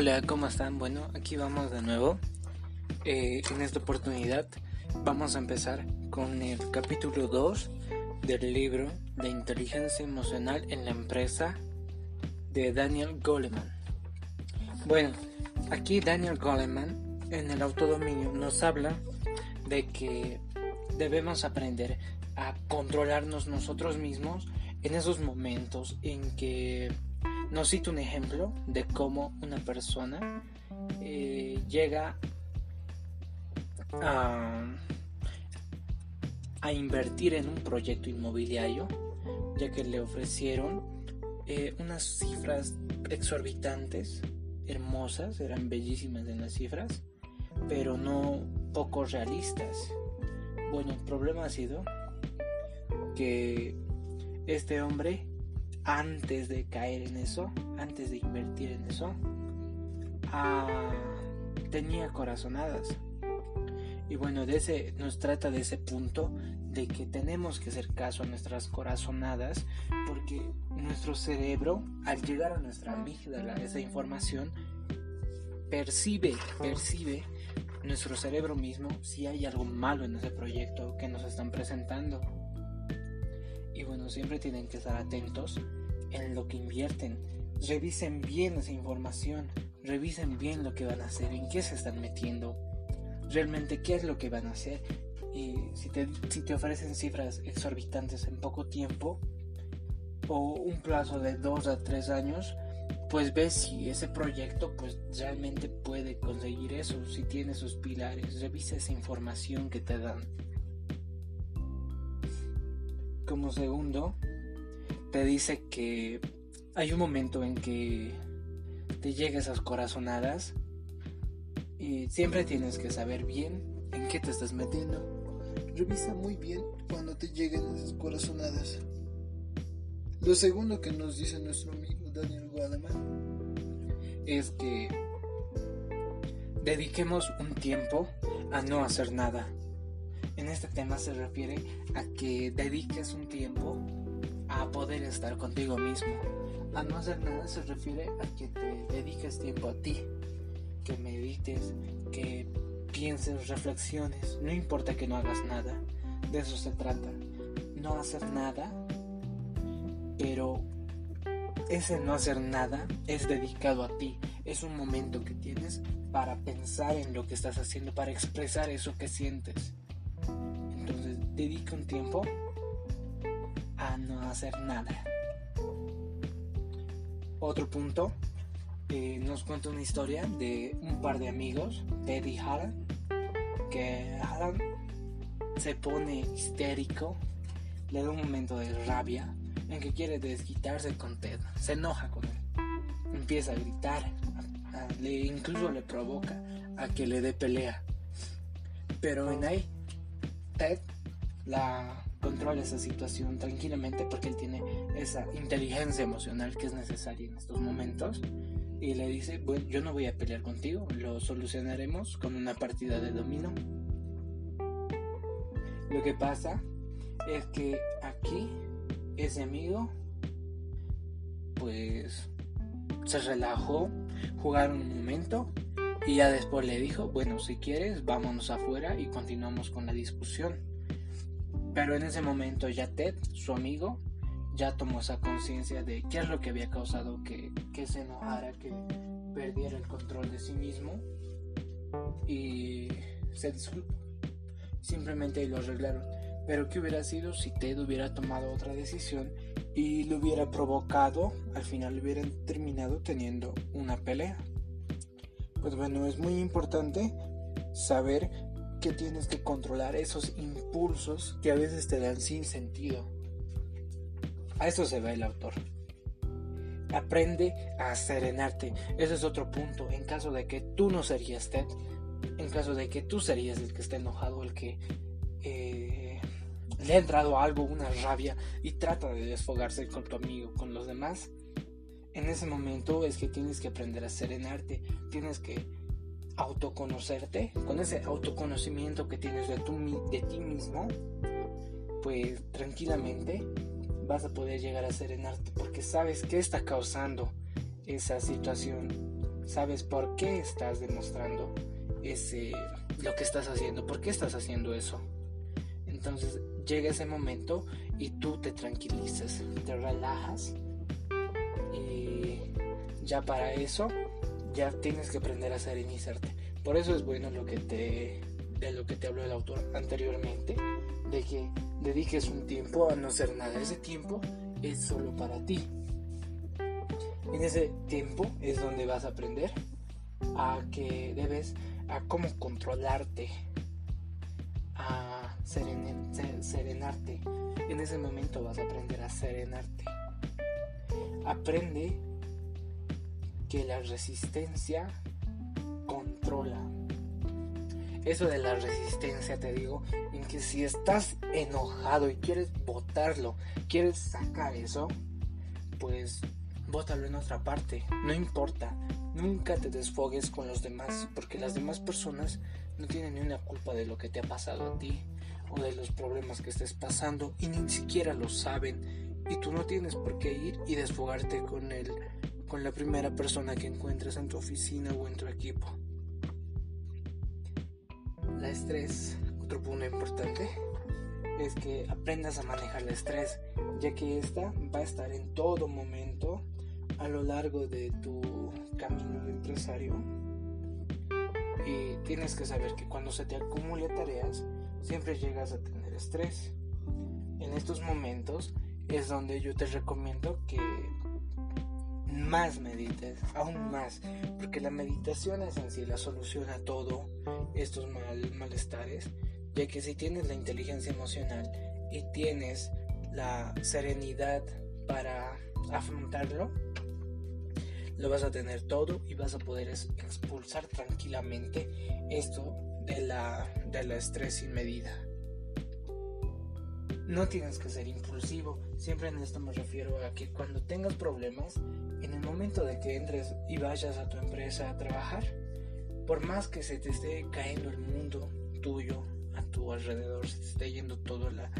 Hola, ¿cómo están? Bueno, aquí vamos de nuevo. Eh, en esta oportunidad vamos a empezar con el capítulo 2 del libro de inteligencia emocional en la empresa de Daniel Goleman. Bueno, aquí Daniel Goleman en el autodominio nos habla de que debemos aprender a controlarnos nosotros mismos en esos momentos en que nos cito un ejemplo de cómo una persona eh, llega a, a, invertir en un proyecto inmobiliario, ya que le ofrecieron eh, unas cifras exorbitantes, hermosas, eran bellísimas en las cifras, pero no poco realistas. Bueno, el problema ha sido que este hombre antes de caer en eso, antes de invertir en eso, ah, tenía corazonadas. Y bueno, de ese, nos trata de ese punto de que tenemos que hacer caso a nuestras corazonadas porque nuestro cerebro, al llegar a nuestra amígdala esa información, percibe, percibe nuestro cerebro mismo si hay algo malo en ese proyecto que nos están presentando. Y bueno, siempre tienen que estar atentos en lo que invierten. Revisen bien esa información, revisen bien lo que van a hacer, en qué se están metiendo, realmente qué es lo que van a hacer. Y si te, si te ofrecen cifras exorbitantes en poco tiempo o un plazo de dos a tres años, pues ves si ese proyecto pues realmente puede conseguir eso, si tiene sus pilares, revisa esa información que te dan. Como segundo, te dice que hay un momento en que te llega esas corazonadas y siempre tienes que saber bien en qué te estás metiendo. Revisa muy bien cuando te lleguen esas corazonadas. Lo segundo que nos dice nuestro amigo Daniel Guadaman es que dediquemos un tiempo a no hacer nada. En este tema se refiere a que dediques un tiempo a poder estar contigo mismo. A no hacer nada se refiere a que te dediques tiempo a ti, que medites, que pienses, reflexiones. No importa que no hagas nada, de eso se trata. No hacer nada, pero ese no hacer nada es dedicado a ti. Es un momento que tienes para pensar en lo que estás haciendo, para expresar eso que sientes. Entonces, dedica un tiempo hacer nada. Otro punto, eh, nos cuenta una historia de un par de amigos, Ted y Alan, que Alan se pone histérico, le da un momento de rabia en que quiere desquitarse con Ted, se enoja con él, empieza a gritar, le, incluso le provoca a que le dé pelea. Pero en ahí, Ted la controla esa situación tranquilamente porque él tiene esa inteligencia emocional que es necesaria en estos momentos y le dice, bueno, yo no voy a pelear contigo, lo solucionaremos con una partida de dominó. Lo que pasa es que aquí ese amigo pues se relajó, jugaron un momento y ya después le dijo, bueno, si quieres, vámonos afuera y continuamos con la discusión. Pero en ese momento ya Ted, su amigo, ya tomó esa conciencia de qué es lo que había causado que, que se enojara, que perdiera el control de sí mismo y se disculpó. Simplemente lo arreglaron. Pero ¿qué hubiera sido si Ted hubiera tomado otra decisión y lo hubiera provocado? Al final hubieran terminado teniendo una pelea. Pues bueno, es muy importante saber que tienes que controlar esos impulsos que a veces te dan sin sentido. A eso se va el autor. Aprende a serenarte. Ese es otro punto. En caso de que tú no serías Ted, en caso de que tú serías el que está enojado, el que eh, le ha entrado algo, una rabia, y trata de desfogarse con tu amigo, con los demás, en ese momento es que tienes que aprender a serenarte. Tienes que autoconocerte, con ese autoconocimiento que tienes de, de ti mismo, pues tranquilamente vas a poder llegar a serenarte porque sabes qué está causando esa situación. sabes por qué estás demostrando ese lo que estás haciendo, por qué estás haciendo eso. Entonces llega ese momento y tú te tranquilizas, te relajas y ya para eso ya tienes que aprender a serenizarte. Por eso es bueno lo que te de lo que te habló el autor anteriormente, de que dediques un tiempo a no hacer nada. Ese tiempo es solo para ti. En ese tiempo es donde vas a aprender a que debes, a cómo controlarte, a serenarte. En ese momento vas a aprender a serenarte. Aprende que la resistencia controla. Eso de la resistencia te digo, en que si estás enojado y quieres botarlo, quieres sacar eso, pues bótalo en otra parte, no importa. Nunca te desfogues con los demás, porque las demás personas no tienen ni una culpa de lo que te ha pasado a ti o de los problemas que estés pasando y ni siquiera lo saben. Y tú no tienes por qué ir y desfogarte con él, con la primera persona que encuentres en tu oficina o en tu equipo. La estrés, otro punto importante, es que aprendas a manejar el estrés, ya que esta va a estar en todo momento a lo largo de tu camino de empresario. Y tienes que saber que cuando se te acumule tareas, siempre llegas a tener estrés. En estos momentos es donde yo te recomiendo que más medites, aún más, porque la meditación es en sí la solución a todo estos mal, malestares, ya que si tienes la inteligencia emocional y tienes la serenidad para afrontarlo, lo vas a tener todo y vas a poder expulsar tranquilamente esto de la, de la estrés sin medida. No tienes que ser impulsivo, siempre en esto me refiero a que cuando tengas problemas, en el momento de que entres y vayas a tu empresa a trabajar, por más que se te esté cayendo el mundo tuyo a tu alrededor, se te esté yendo toda la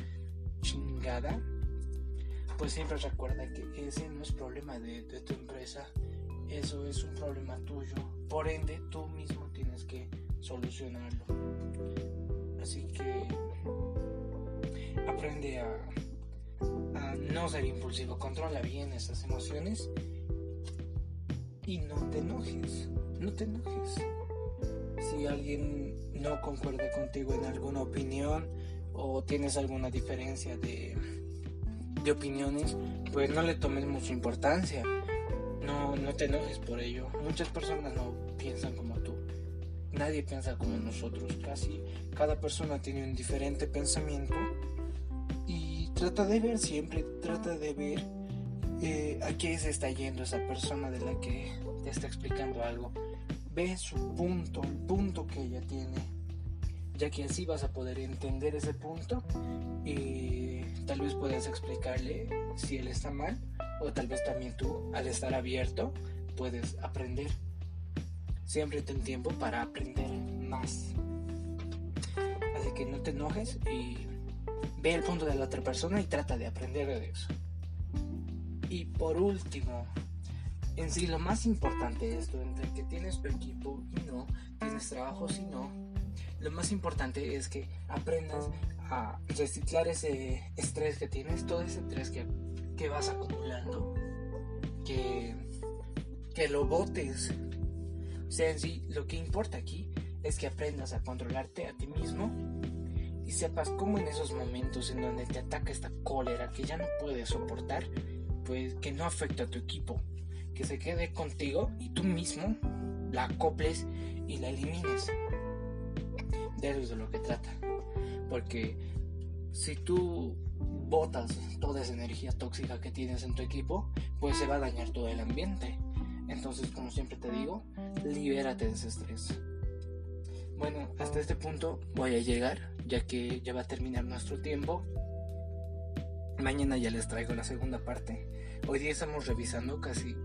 chingada, pues siempre recuerda que ese no es problema de, tu empresa, eso es un problema tuyo. Por ende, tú mismo tienes que solucionarlo. Así que aprende a no ser impulsivo, controla bien esas emociones y no te enojes, no te enojes. Si alguien no concuerda contigo en alguna opinión o tienes alguna diferencia de, de opiniones, pues no le tomes mucha importancia no, no te enojes por ello. Muchas personas no piensan como tú. Nadie piensa como nosotros. Casi cada persona tiene un diferente pensamiento. Y trata de ver siempre, trata de ver eh, a qué se está yendo esa persona de la que te está explicando algo. Ve su punto, el punto que ella tiene. Ya que así vas a poder entender ese punto y tal vez puedas explicarle si él está mal o tal vez también tú, al estar abierto, puedes aprender. Siempre ten tiempo para aprender más. Así que no te enojes y ve el punto de la otra persona y trata de aprender de eso. Y por último, en sí lo más importante de esto, entre que tienes tu equipo y no, tienes trabajo y no, lo más importante es que aprendas a reciclar ese estrés que tienes, todo ese estrés que que vas acumulando, que, que lo botes. O sea, en sí, lo que importa aquí es que aprendas a controlarte a ti mismo y sepas cómo en esos momentos en donde te ataca esta cólera que ya no puedes soportar, pues que no afecta a tu equipo, que se quede contigo y tú mismo la acoples y la elimines. De eso es de lo que trata. Porque si tú botas toda esa energía tóxica que tienes en tu equipo, pues se va a dañar todo el ambiente. Entonces, como siempre te digo, libérate de ese estrés. Bueno, hasta este punto voy a llegar, ya que ya va a terminar nuestro tiempo. Mañana ya les traigo la segunda parte. Hoy día estamos revisando casi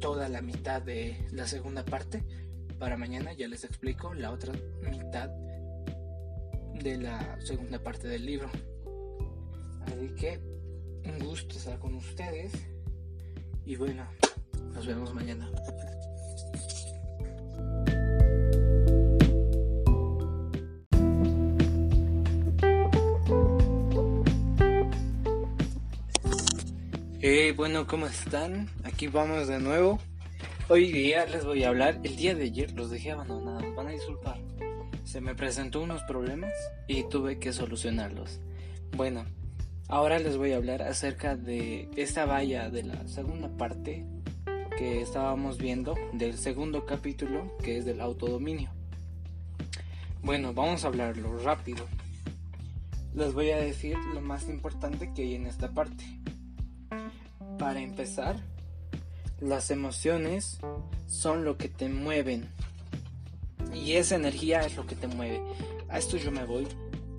toda la mitad de la segunda parte. Para mañana ya les explico la otra mitad de la segunda parte del libro. Así que un gusto estar con ustedes. Y bueno, nos vemos mañana. Bueno, ¿cómo están? Aquí vamos de nuevo. Hoy día les voy a hablar. El día de ayer los dejé abandonados, van a disculpar. Se me presentó unos problemas y tuve que solucionarlos. Bueno, ahora les voy a hablar acerca de esta valla de la segunda parte que estábamos viendo del segundo capítulo que es del autodominio. Bueno, vamos a hablarlo rápido. Les voy a decir lo más importante que hay en esta parte. Para empezar, las emociones son lo que te mueven. Y esa energía es lo que te mueve. A esto yo me voy.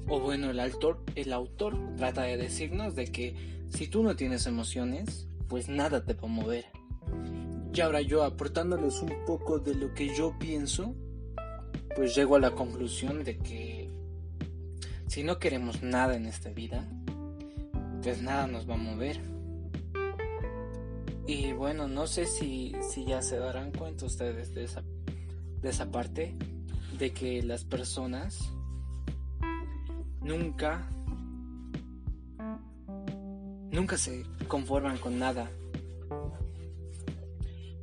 O bueno, el autor, el autor trata de decirnos de que si tú no tienes emociones, pues nada te va a mover. Y ahora yo aportándoles un poco de lo que yo pienso, pues llego a la conclusión de que si no queremos nada en esta vida, pues nada nos va a mover. Y bueno, no sé si, si ya se darán cuenta ustedes de esa, de esa parte, de que las personas nunca, nunca se conforman con nada.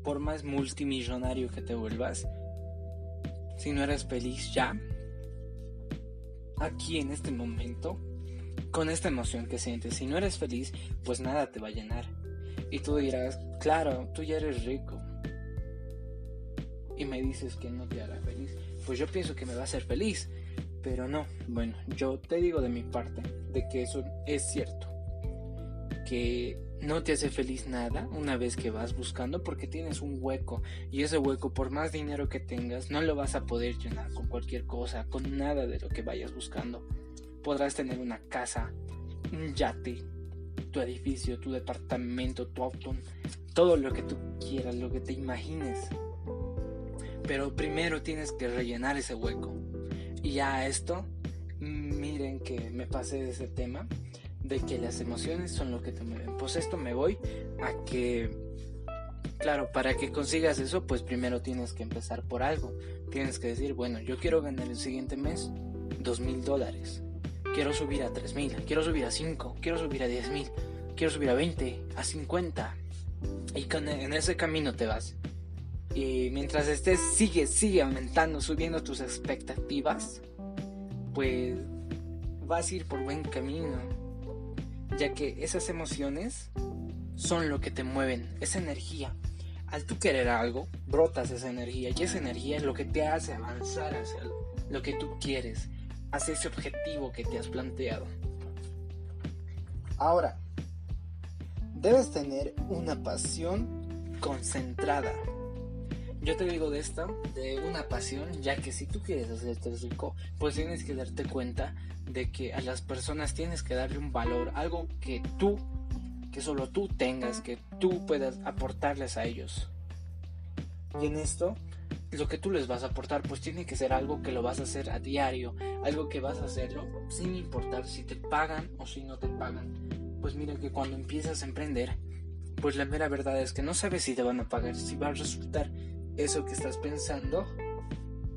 Por más multimillonario que te vuelvas, si no eres feliz ya, aquí en este momento, con esta emoción que sientes, si no eres feliz, pues nada te va a llenar y tú dirás, claro, tú ya eres rico. Y me dices que no te hará feliz. Pues yo pienso que me va a hacer feliz. Pero no, bueno, yo te digo de mi parte de que eso es cierto. Que no te hace feliz nada una vez que vas buscando porque tienes un hueco y ese hueco por más dinero que tengas no lo vas a poder llenar con cualquier cosa, con nada de lo que vayas buscando. Podrás tener una casa, un yate, tu edificio, tu departamento, tu auto, todo lo que tú quieras, lo que te imagines. Pero primero tienes que rellenar ese hueco. Y ya esto, miren que me pasé de ese tema, de que las emociones son lo que te mueven. Pues esto me voy a que, claro, para que consigas eso, pues primero tienes que empezar por algo. Tienes que decir, bueno, yo quiero ganar el siguiente mes dos mil dólares quiero subir a 3000, quiero subir a 5, quiero subir a 10000, quiero subir a 20, a 50. Y en ese camino te vas. Y mientras estés, sigue, sigue aumentando, subiendo tus expectativas, pues vas a ir por buen camino. Ya que esas emociones son lo que te mueven, esa energía. Al tú querer algo, brotas esa energía y esa energía es lo que te hace avanzar hacia lo que tú quieres hacia ese objetivo que te has planteado. Ahora, debes tener una pasión concentrada. Yo te digo de esto, de una pasión, ya que si tú quieres hacerte rico, pues tienes que darte cuenta de que a las personas tienes que darle un valor, algo que tú, que solo tú tengas, que tú puedas aportarles a ellos. Y en esto lo que tú les vas a aportar pues tiene que ser algo que lo vas a hacer a diario, algo que vas a hacerlo sin importar si te pagan o si no te pagan. Pues mira que cuando empiezas a emprender, pues la mera verdad es que no sabes si te van a pagar, si va a resultar eso que estás pensando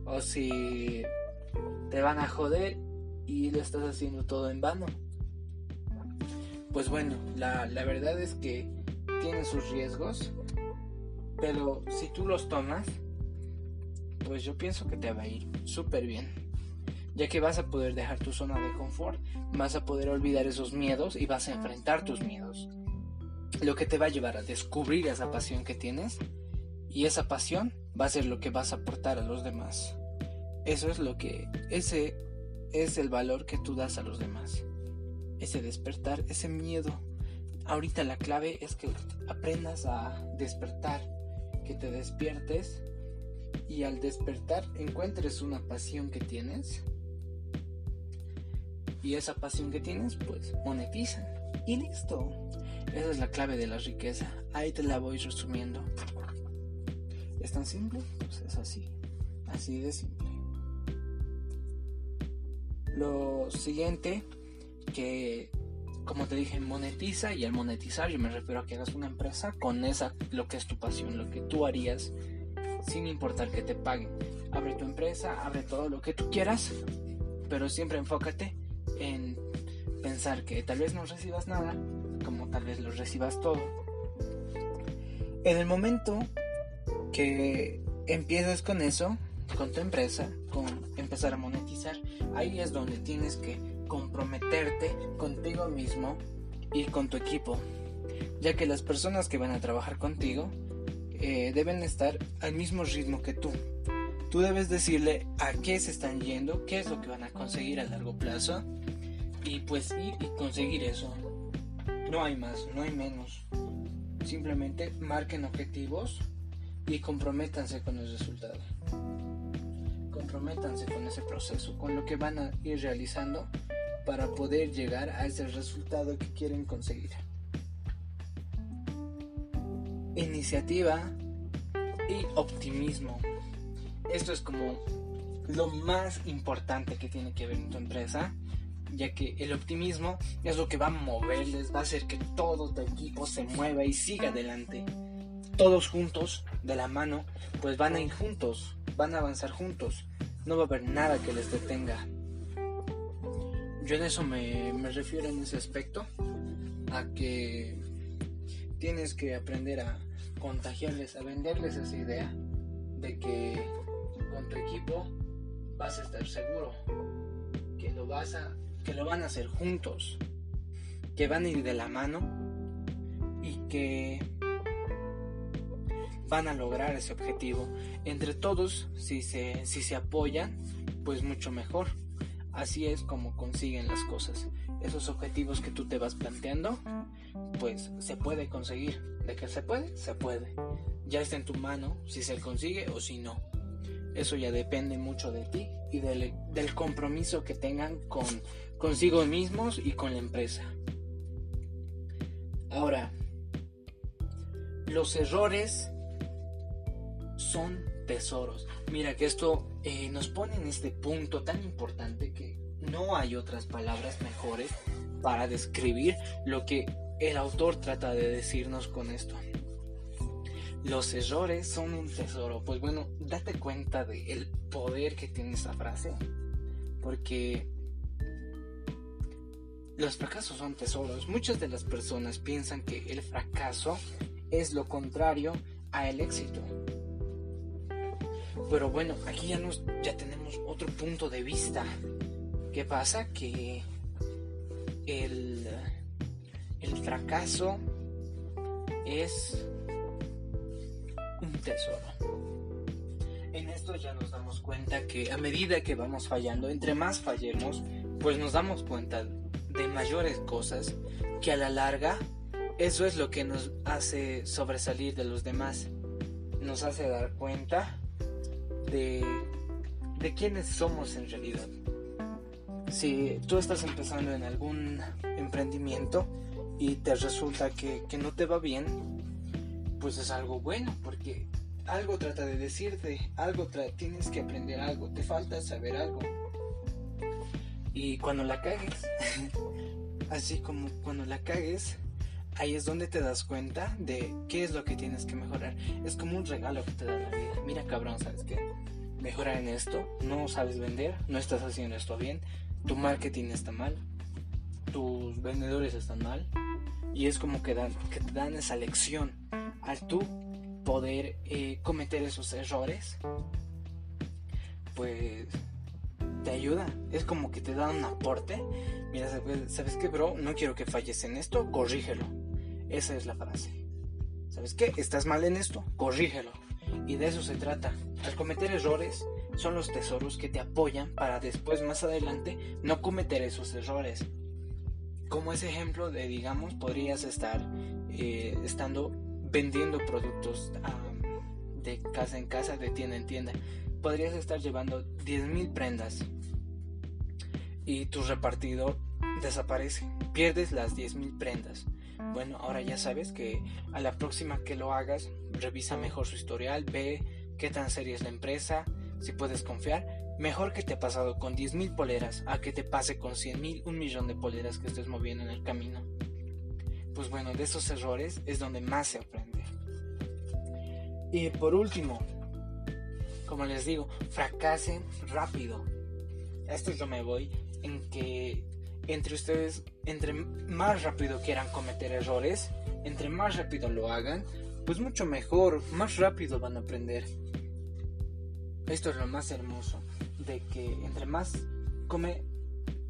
o si te van a joder y lo estás haciendo todo en vano. Pues bueno, la, la verdad es que tiene sus riesgos, pero si tú los tomas, pues yo pienso que te va a ir súper bien. Ya que vas a poder dejar tu zona de confort, vas a poder olvidar esos miedos y vas a enfrentar tus miedos. Lo que te va a llevar a descubrir esa pasión que tienes y esa pasión va a ser lo que vas a aportar a los demás. Eso es lo que, ese es el valor que tú das a los demás. Ese despertar, ese miedo. Ahorita la clave es que aprendas a despertar, que te despiertes y al despertar encuentres una pasión que tienes y esa pasión que tienes pues monetiza y listo. Esa es la clave de la riqueza. Ahí te la voy resumiendo. ¿Es tan simple? Pues es así. Así de simple. Lo siguiente que como te dije, monetiza y al monetizar yo me refiero a que hagas una empresa con esa lo que es tu pasión, lo que tú harías sin importar que te paguen. Abre tu empresa, abre todo lo que tú quieras, pero siempre enfócate en pensar que tal vez no recibas nada, como tal vez lo recibas todo. En el momento que empiezas con eso, con tu empresa, con empezar a monetizar, ahí es donde tienes que comprometerte contigo mismo y con tu equipo, ya que las personas que van a trabajar contigo eh, deben estar al mismo ritmo que tú. Tú debes decirle a qué se están yendo, qué es lo que van a conseguir a largo plazo y pues ir y conseguir eso. No hay más, no hay menos. Simplemente marquen objetivos y comprométanse con el resultado. Comprométanse con ese proceso, con lo que van a ir realizando para poder llegar a ese resultado que quieren conseguir. Iniciativa y optimismo. Esto es como lo más importante que tiene que ver en tu empresa, ya que el optimismo es lo que va a moverles, va a hacer que todo tu equipo se mueva y siga adelante. Todos juntos, de la mano, pues van a ir juntos, van a avanzar juntos. No va a haber nada que les detenga. Yo en eso me, refiero en ese aspecto, a que tienes que aprender a contagiarles, a venderles esa idea de que con tu equipo vas a estar seguro, que lo vas a, que lo van a hacer juntos, que van a ir de la mano y que van a lograr ese objetivo. Entre todos, si se, si se apoyan, pues mucho mejor. Así es como consiguen las cosas. Esos objetivos que tú te vas planteando, pues se puede conseguir. De que se puede, se puede. Ya está en tu mano si se consigue o si no. Eso ya depende mucho de ti y del, compromiso que tengan con consigo mismos y con la empresa. Ahora, los errores son tesoros. Mira que esto eh, nos pone en este punto tan importante que no hay otras palabras mejores para describir lo que el autor trata de decirnos con esto. Los errores son un tesoro. Pues bueno, date cuenta del poder que tiene esa frase. Porque los fracasos son tesoros. Muchas de las personas piensan que el fracaso es lo contrario a el éxito. Pero bueno, aquí ya, nos, ya tenemos otro punto de vista. ¿Qué pasa? Que el, el fracaso es un tesoro. En esto ya nos damos cuenta que a medida que vamos fallando, entre más fallemos, pues nos damos cuenta de mayores cosas que a la larga eso es lo que nos hace sobresalir de los demás. Nos hace dar cuenta de, de quiénes somos en realidad. Si tú estás empezando en algún emprendimiento y te resulta que, que no te va bien, pues es algo bueno, porque algo trata de decirte, algo tienes que aprender algo, te falta saber algo. Y cuando la cagues, así como cuando la cagues, ahí es donde te das cuenta de qué es lo que tienes que mejorar. Es como un regalo que te da la vida. Mira, cabrón, ¿sabes qué? Mejorar en esto, no sabes vender, no estás haciendo esto bien, tu marketing está mal, tus vendedores están mal. Y es como que, dan, te dan esa lección al tú poder eh, cometer esos errores. Pues te ayuda. Es como que te da un aporte. Mira, ¿sabes qué, bro? No quiero que falles en esto, corrígelo. Esa es la frase. ¿Sabes qué? Estás mal en esto, corrígelo. Y de eso se trata. Al cometer errores son los tesoros que te apoyan para después, más adelante, no cometer esos errores. Como ese ejemplo de, digamos, podrías estar eh, estando vendiendo productos de casa en casa, de tienda en tienda. Podrías estar llevando 10.000 prendas y tu repartidor desaparece. Pierdes las 10.000 prendas. Bueno, ahora ya sabes que a la próxima que lo hagas, revisa mejor su historial, ve qué tan seria es la empresa, si puedes confiar. Mejor que te ha pasado con 10.000 poleras a que te pase con 100.000, un millón de poleras que estés moviendo en el camino. Pues bueno, de esos errores es donde más se aprende. Y por último, como les digo, fracasen rápido. A esto yo me voy en que entre ustedes entre más rápido quieran cometer errores, entre más rápido lo hagan, pues mucho mejor, más rápido van a aprender. Esto es lo más hermoso, de que entre más come,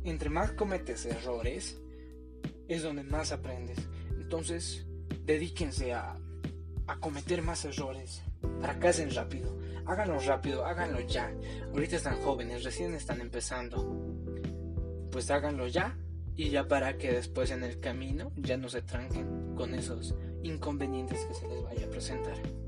entre más cometes errores, es donde más aprendes. Entonces, dedíquense a, a cometer más errores. Fracasen rápido. Háganlo rápido, háganlo ya. Ahorita están jóvenes, recién están empezando. Pues háganlo ya y ya para que después en el camino ya no se tranquen con esos inconvenientes que se les vaya a presentar.